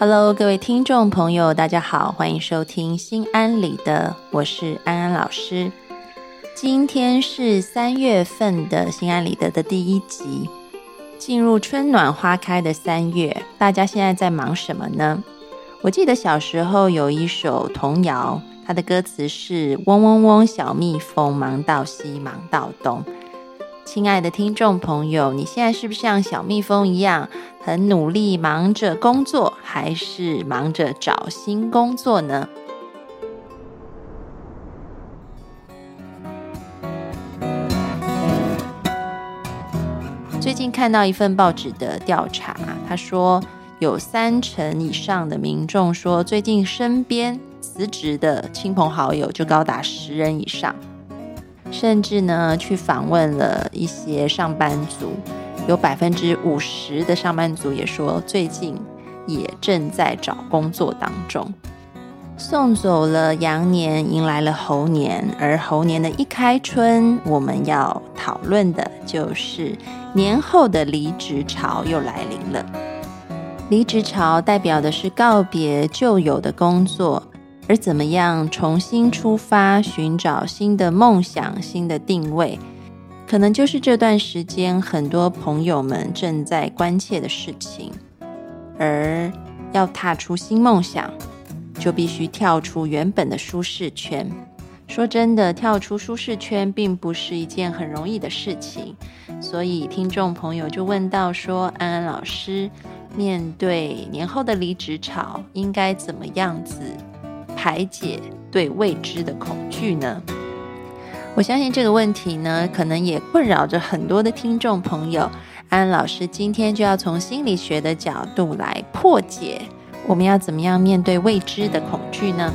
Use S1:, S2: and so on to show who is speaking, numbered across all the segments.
S1: Hello，各位听众朋友，大家好，欢迎收听《心安理得》，我是安安老师。今天是三月份的《心安理得》的第一集，进入春暖花开的三月，大家现在在忙什么呢？我记得小时候有一首童谣，它的歌词是“嗡嗡嗡，小蜜蜂，忙到西，忙到东”。亲爱的听众朋友，你现在是不是像小蜜蜂一样很努力忙着工作，还是忙着找新工作呢？最近看到一份报纸的调查，他说有三成以上的民众说，最近身边辞职的亲朋好友就高达十人以上。甚至呢，去访问了一些上班族，有百分之五十的上班族也说，最近也正在找工作当中。送走了羊年，迎来了猴年，而猴年的一开春，我们要讨论的就是年后的离职潮又来临了。离职潮代表的是告别旧有的工作。而怎么样重新出发，寻找新的梦想、新的定位，可能就是这段时间很多朋友们正在关切的事情。而要踏出新梦想，就必须跳出原本的舒适圈。说真的，跳出舒适圈并不是一件很容易的事情。所以听众朋友就问到说：“安安老师，面对年后的离职潮，应该怎么样子？”排解对未知的恐惧呢？我相信这个问题呢，可能也困扰着很多的听众朋友。安老师今天就要从心理学的角度来破解，我们要怎么样面对未知的恐惧呢？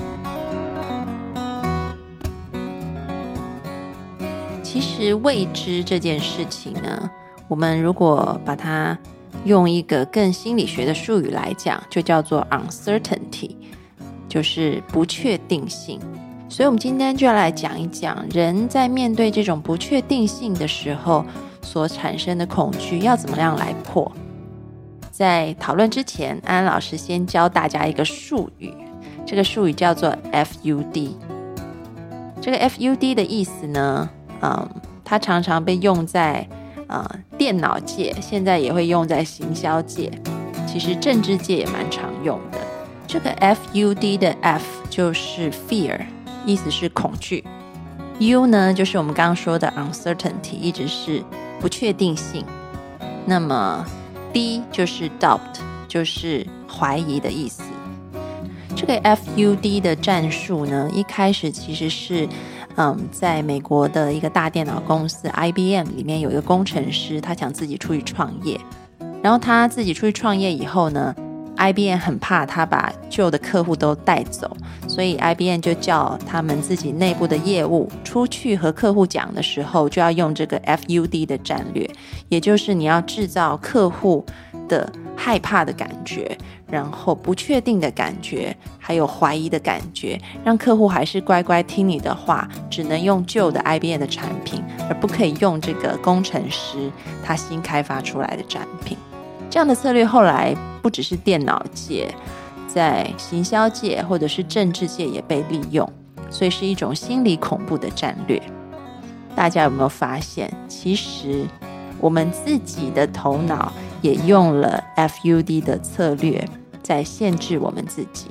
S1: 其实未知这件事情呢，我们如果把它用一个更心理学的术语来讲，就叫做 uncertainty。就是不确定性，所以我们今天就要来讲一讲，人在面对这种不确定性的时候所产生的恐惧要怎么样来破。在讨论之前，安安老师先教大家一个术语，这个术语叫做 FUD。这个 FUD 的意思呢，嗯，它常常被用在啊电脑界，现在也会用在行销界，其实政治界也蛮常用的。这个 F U D 的 F 就是 fear，意思是恐惧。U 呢，就是我们刚刚说的 uncertainty，一直是不确定性。那么 D 就是 doubt，就是怀疑的意思。这个 F U D 的战术呢，一开始其实是，嗯，在美国的一个大电脑公司 I B M 里面有一个工程师，他想自己出去创业。然后他自己出去创业以后呢？IBM 很怕他把旧的客户都带走，所以 IBM 就叫他们自己内部的业务出去和客户讲的时候，就要用这个 FUD 的战略，也就是你要制造客户的害怕的感觉，然后不确定的感觉，还有怀疑的感觉，让客户还是乖乖听你的话，只能用旧的 IBM 的产品，而不可以用这个工程师他新开发出来的产品。这样的策略后来不只是电脑界，在行销界或者是政治界也被利用，所以是一种心理恐怖的战略。大家有没有发现，其实我们自己的头脑也用了 FUD 的策略，在限制我们自己。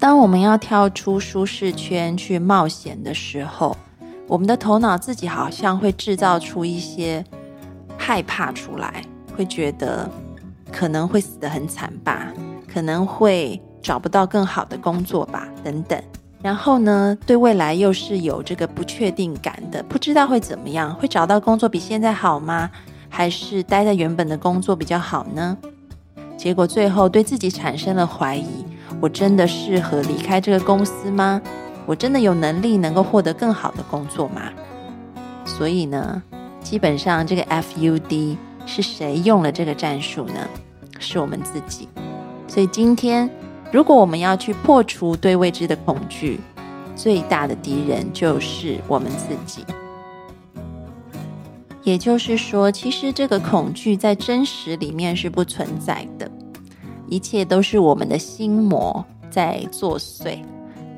S1: 当我们要跳出舒适圈去冒险的时候，我们的头脑自己好像会制造出一些害怕出来，会觉得。可能会死得很惨吧，可能会找不到更好的工作吧，等等。然后呢，对未来又是有这个不确定感的，不知道会怎么样，会找到工作比现在好吗？还是待在原本的工作比较好呢？结果最后对自己产生了怀疑：我真的适合离开这个公司吗？我真的有能力能够获得更好的工作吗？所以呢，基本上这个 FUD 是谁用了这个战术呢？是我们自己。所以今天，如果我们要去破除对未知的恐惧，最大的敌人就是我们自己。也就是说，其实这个恐惧在真实里面是不存在的，一切都是我们的心魔在作祟。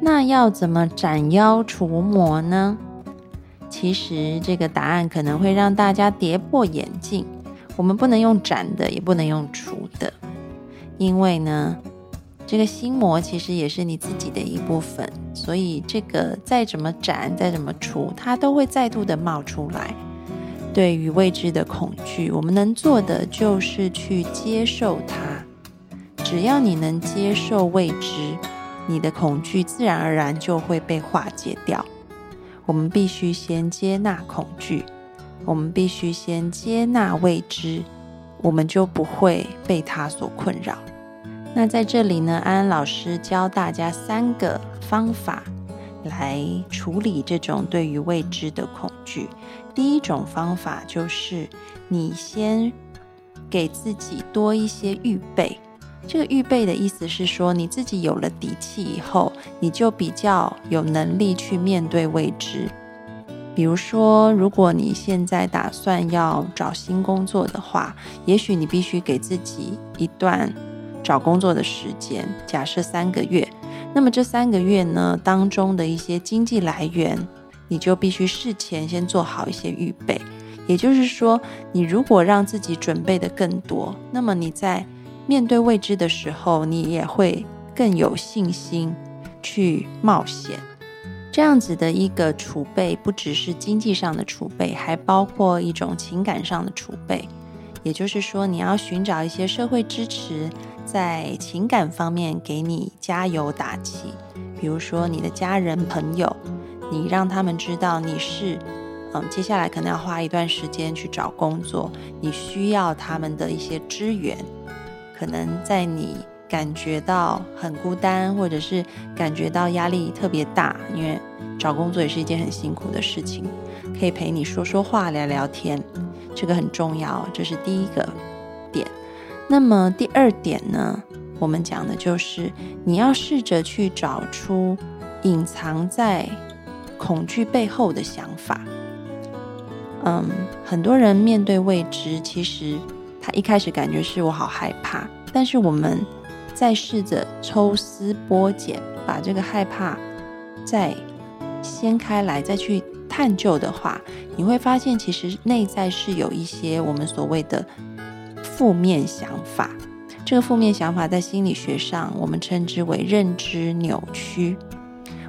S1: 那要怎么斩妖除魔呢？其实这个答案可能会让大家跌破眼镜。我们不能用斩的，也不能用除的，因为呢，这个心魔其实也是你自己的一部分，所以这个再怎么斩，再怎么除，它都会再度的冒出来。对于未知的恐惧，我们能做的就是去接受它。只要你能接受未知。你的恐惧自然而然就会被化解掉。我们必须先接纳恐惧，我们必须先接纳未知，我们就不会被它所困扰。那在这里呢，安安老师教大家三个方法来处理这种对于未知的恐惧。第一种方法就是你先给自己多一些预备。这个预备的意思是说，你自己有了底气以后，你就比较有能力去面对未知。比如说，如果你现在打算要找新工作的话，也许你必须给自己一段找工作的时间，假设三个月。那么这三个月呢当中的一些经济来源，你就必须事前先做好一些预备。也就是说，你如果让自己准备的更多，那么你在面对未知的时候，你也会更有信心去冒险。这样子的一个储备，不只是经济上的储备，还包括一种情感上的储备。也就是说，你要寻找一些社会支持，在情感方面给你加油打气。比如说，你的家人朋友，你让他们知道你是，嗯，接下来可能要花一段时间去找工作，你需要他们的一些支援。可能在你感觉到很孤单，或者是感觉到压力特别大，因为找工作也是一件很辛苦的事情，可以陪你说说话、聊聊天，这个很重要。这是第一个点。那么第二点呢？我们讲的就是你要试着去找出隐藏在恐惧背后的想法。嗯，很多人面对未知，其实。他一开始感觉是我好害怕，但是我们再试着抽丝剥茧，把这个害怕再掀开来，再去探究的话，你会发现其实内在是有一些我们所谓的负面想法。这个负面想法在心理学上，我们称之为认知扭曲。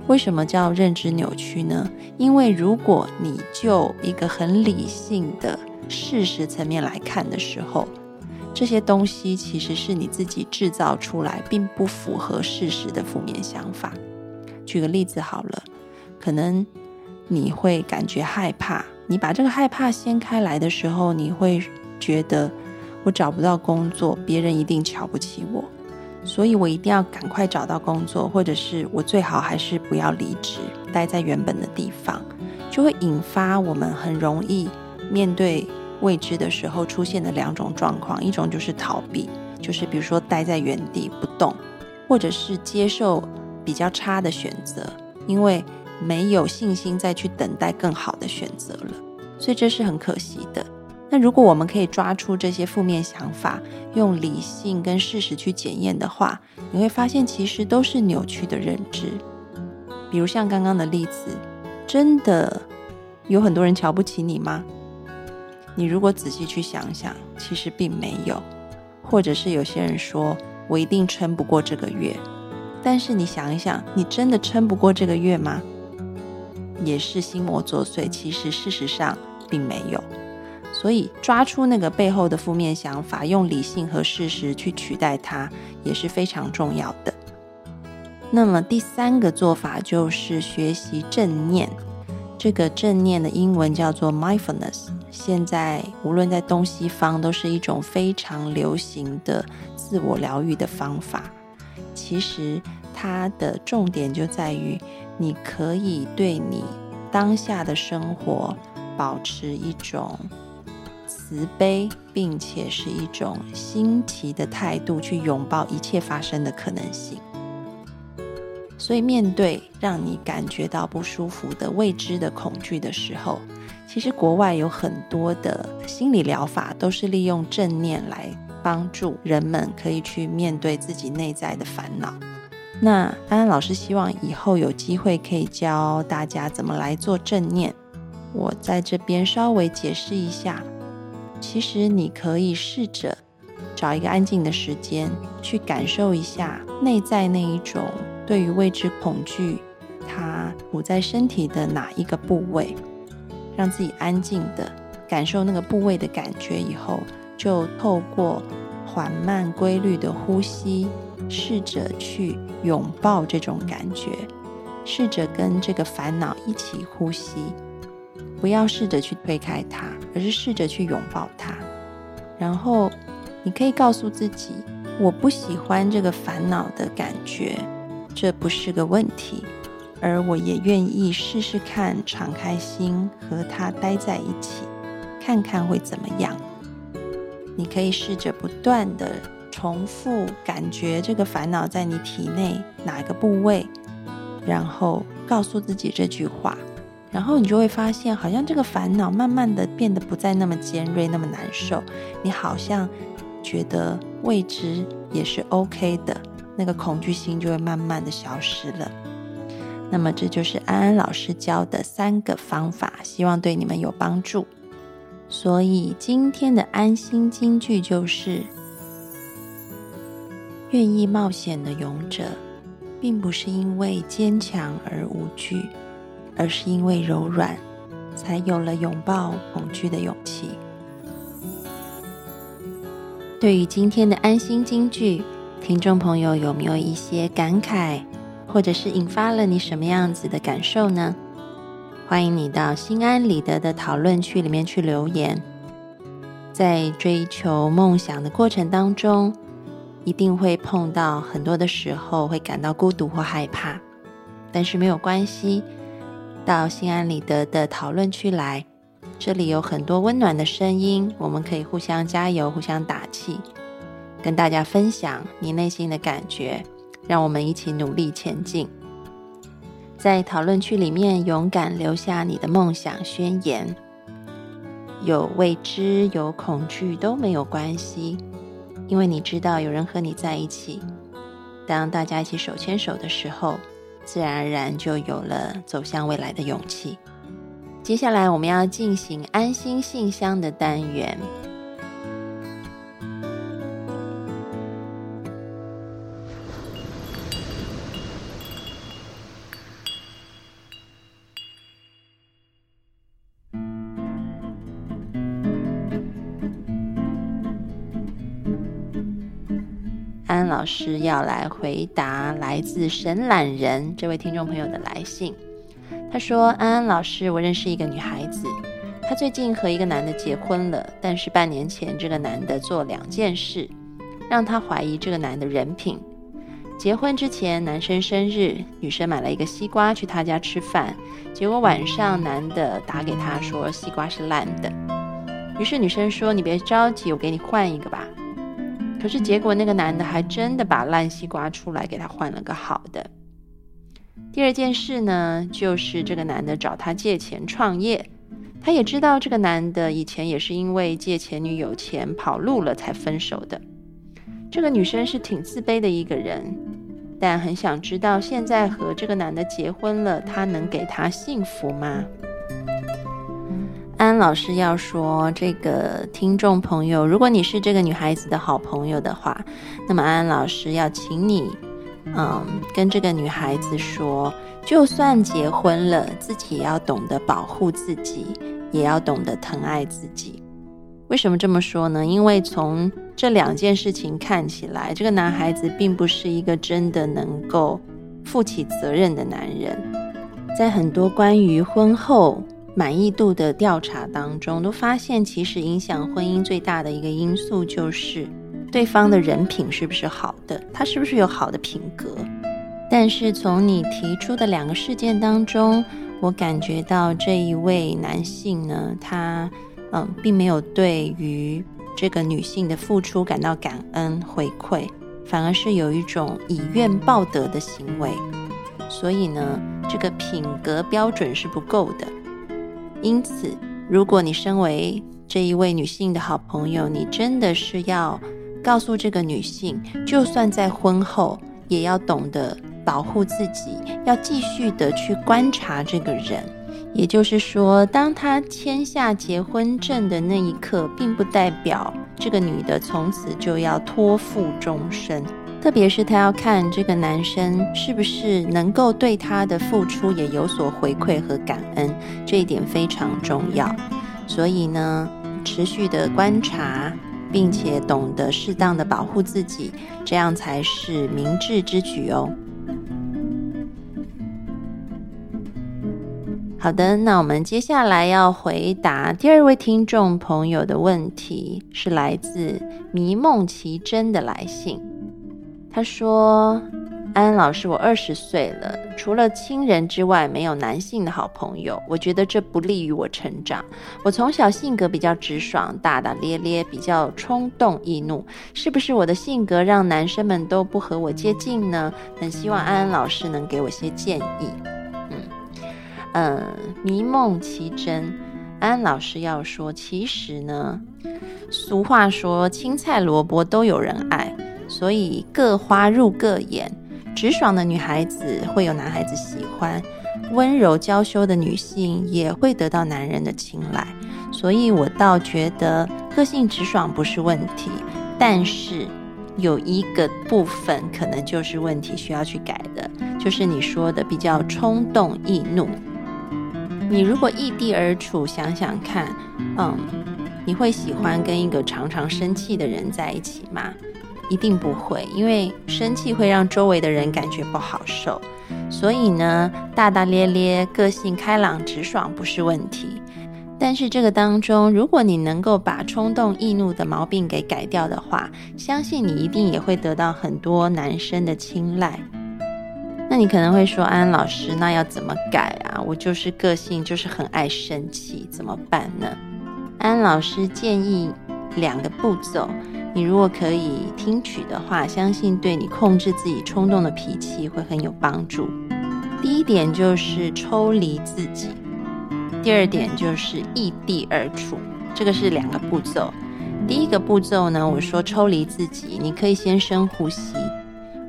S1: 为什么叫认知扭曲呢？因为如果你就一个很理性的。事实层面来看的时候，这些东西其实是你自己制造出来，并不符合事实的负面想法。举个例子好了，可能你会感觉害怕，你把这个害怕掀开来的时候，你会觉得我找不到工作，别人一定瞧不起我，所以我一定要赶快找到工作，或者是我最好还是不要离职，待在原本的地方，就会引发我们很容易。面对未知的时候出现的两种状况，一种就是逃避，就是比如说待在原地不动，或者是接受比较差的选择，因为没有信心再去等待更好的选择了，所以这是很可惜的。那如果我们可以抓出这些负面想法，用理性跟事实去检验的话，你会发现其实都是扭曲的认知。比如像刚刚的例子，真的有很多人瞧不起你吗？你如果仔细去想想，其实并没有，或者是有些人说我一定撑不过这个月，但是你想一想，你真的撑不过这个月吗？也是心魔作祟，其实事实上并没有。所以抓出那个背后的负面想法，用理性和事实去取代它，也是非常重要的。那么第三个做法就是学习正念。这个正念的英文叫做 mindfulness，现在无论在东西方都是一种非常流行的自我疗愈的方法。其实它的重点就在于，你可以对你当下的生活保持一种慈悲，并且是一种新奇的态度，去拥抱一切发生的可能性。所以，面对让你感觉到不舒服的未知的恐惧的时候，其实国外有很多的心理疗法都是利用正念来帮助人们可以去面对自己内在的烦恼。那安安老师希望以后有机会可以教大家怎么来做正念。我在这边稍微解释一下，其实你可以试着找一个安静的时间，去感受一下内在那一种。对于未知恐惧，它处在身体的哪一个部位？让自己安静的感受那个部位的感觉以后，就透过缓慢规律的呼吸，试着去拥抱这种感觉，试着跟这个烦恼一起呼吸，不要试着去推开它，而是试着去拥抱它。然后你可以告诉自己：我不喜欢这个烦恼的感觉。这不是个问题，而我也愿意试试看，敞开心和他待在一起，看看会怎么样。你可以试着不断的重复，感觉这个烦恼在你体内哪个部位，然后告诉自己这句话，然后你就会发现，好像这个烦恼慢慢的变得不再那么尖锐，那么难受。你好像觉得未知也是 OK 的。那个恐惧心就会慢慢的消失了。那么，这就是安安老师教的三个方法，希望对你们有帮助。所以，今天的安心金句就是：愿意冒险的勇者，并不是因为坚强而无惧，而是因为柔软，才有了拥抱恐惧的勇气。对于今天的安心金句。听众朋友有没有一些感慨，或者是引发了你什么样子的感受呢？欢迎你到心安理得的讨论区里面去留言。在追求梦想的过程当中，一定会碰到很多的时候会感到孤独或害怕，但是没有关系，到心安理得的讨论区来，这里有很多温暖的声音，我们可以互相加油，互相打气。跟大家分享你内心的感觉，让我们一起努力前进。在讨论区里面，勇敢留下你的梦想宣言。有未知，有恐惧都没有关系，因为你知道有人和你在一起。当大家一起手牵手的时候，自然而然就有了走向未来的勇气。接下来我们要进行安心信箱的单元。安老师要来回答来自神懒人这位听众朋友的来信。他说：“安安老师，我认识一个女孩子，她最近和一个男的结婚了，但是半年前这个男的做两件事，让她怀疑这个男的人品。结婚之前，男生生日，女生买了一个西瓜去他家吃饭，结果晚上男的打给她说西瓜是烂的，于是女生说：你别着急，我给你换一个吧。”可是结果，那个男的还真的把烂西瓜出来给他换了个好的。第二件事呢，就是这个男的找他借钱创业，他也知道这个男的以前也是因为借前女友钱跑路了才分手的。这个女生是挺自卑的一个人，但很想知道现在和这个男的结婚了，他能给她幸福吗？安老师要说，这个听众朋友，如果你是这个女孩子的好朋友的话，那么安安老师要请你，嗯，跟这个女孩子说，就算结婚了，自己也要懂得保护自己，也要懂得疼爱自己。为什么这么说呢？因为从这两件事情看起来，这个男孩子并不是一个真的能够负起责任的男人。在很多关于婚后满意度的调查当中，都发现其实影响婚姻最大的一个因素就是对方的人品是不是好的，他是不是有好的品格。但是从你提出的两个事件当中，我感觉到这一位男性呢，他嗯，并没有对于这个女性的付出感到感恩回馈，反而是有一种以怨报德的行为。所以呢，这个品格标准是不够的。因此，如果你身为这一位女性的好朋友，你真的是要告诉这个女性，就算在婚后，也要懂得。保护自己，要继续的去观察这个人。也就是说，当他签下结婚证的那一刻，并不代表这个女的从此就要托付终身。特别是他要看这个男生是不是能够对他的付出也有所回馈和感恩，这一点非常重要。所以呢，持续的观察，并且懂得适当的保护自己，这样才是明智之举哦。好的，那我们接下来要回答第二位听众朋友的问题，是来自迷梦奇珍的来信。他说：“安安老师，我二十岁了，除了亲人之外，没有男性的好朋友。我觉得这不利于我成长。我从小性格比较直爽、大大咧咧，比较冲动易怒，是不是我的性格让男生们都不和我接近呢？很希望安安老师能给我些建议。”嗯，迷梦奇真，安老师要说，其实呢，俗话说青菜萝卜都有人爱，所以各花入各眼。直爽的女孩子会有男孩子喜欢，温柔娇羞的女性也会得到男人的青睐。所以我倒觉得个性直爽不是问题，但是有一个部分可能就是问题需要去改的，就是你说的比较冲动易怒。你如果异地而处，想想看，嗯，你会喜欢跟一个常常生气的人在一起吗？一定不会，因为生气会让周围的人感觉不好受。所以呢，大大咧咧、个性开朗、直爽不是问题。但是这个当中，如果你能够把冲动易怒的毛病给改掉的话，相信你一定也会得到很多男生的青睐。那你可能会说，安老师，那要怎么改啊？我就是个性就是很爱生气，怎么办呢？安老师建议两个步骤，你如果可以听取的话，相信对你控制自己冲动的脾气会很有帮助。第一点就是抽离自己，第二点就是异地而处，这个是两个步骤。第一个步骤呢，我说抽离自己，你可以先深呼吸，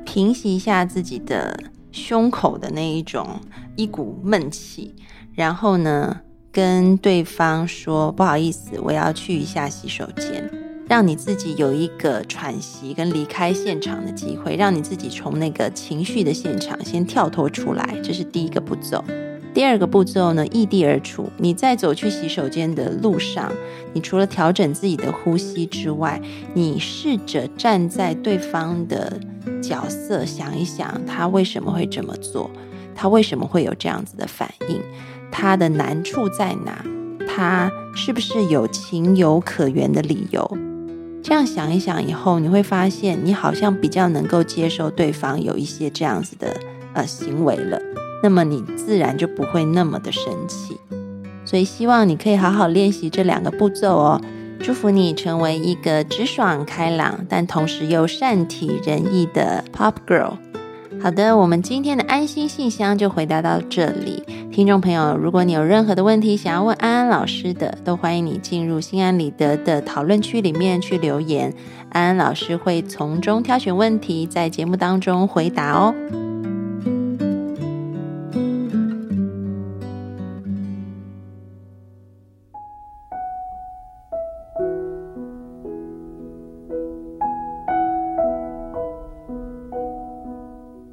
S1: 平息一下自己的。胸口的那一种一股闷气，然后呢，跟对方说不好意思，我要去一下洗手间，让你自己有一个喘息跟离开现场的机会，让你自己从那个情绪的现场先跳脱出来，这是第一个步骤。第二个步骤呢，异地而处。你在走去洗手间的路上，你除了调整自己的呼吸之外，你试着站在对方的角色想一想，他为什么会这么做？他为什么会有这样子的反应？他的难处在哪？他是不是有情有可原的理由？这样想一想以后，你会发现，你好像比较能够接受对方有一些这样子的呃行为了。那么你自然就不会那么的生气，所以希望你可以好好练习这两个步骤哦。祝福你成为一个直爽开朗，但同时又善体人意的 Pop Girl。好的，我们今天的安心信箱就回答到这里。听众朋友，如果你有任何的问题想要问安安老师的，都欢迎你进入心安理得的讨论区里面去留言，安安老师会从中挑选问题，在节目当中回答哦。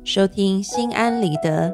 S1: 收听心安理得，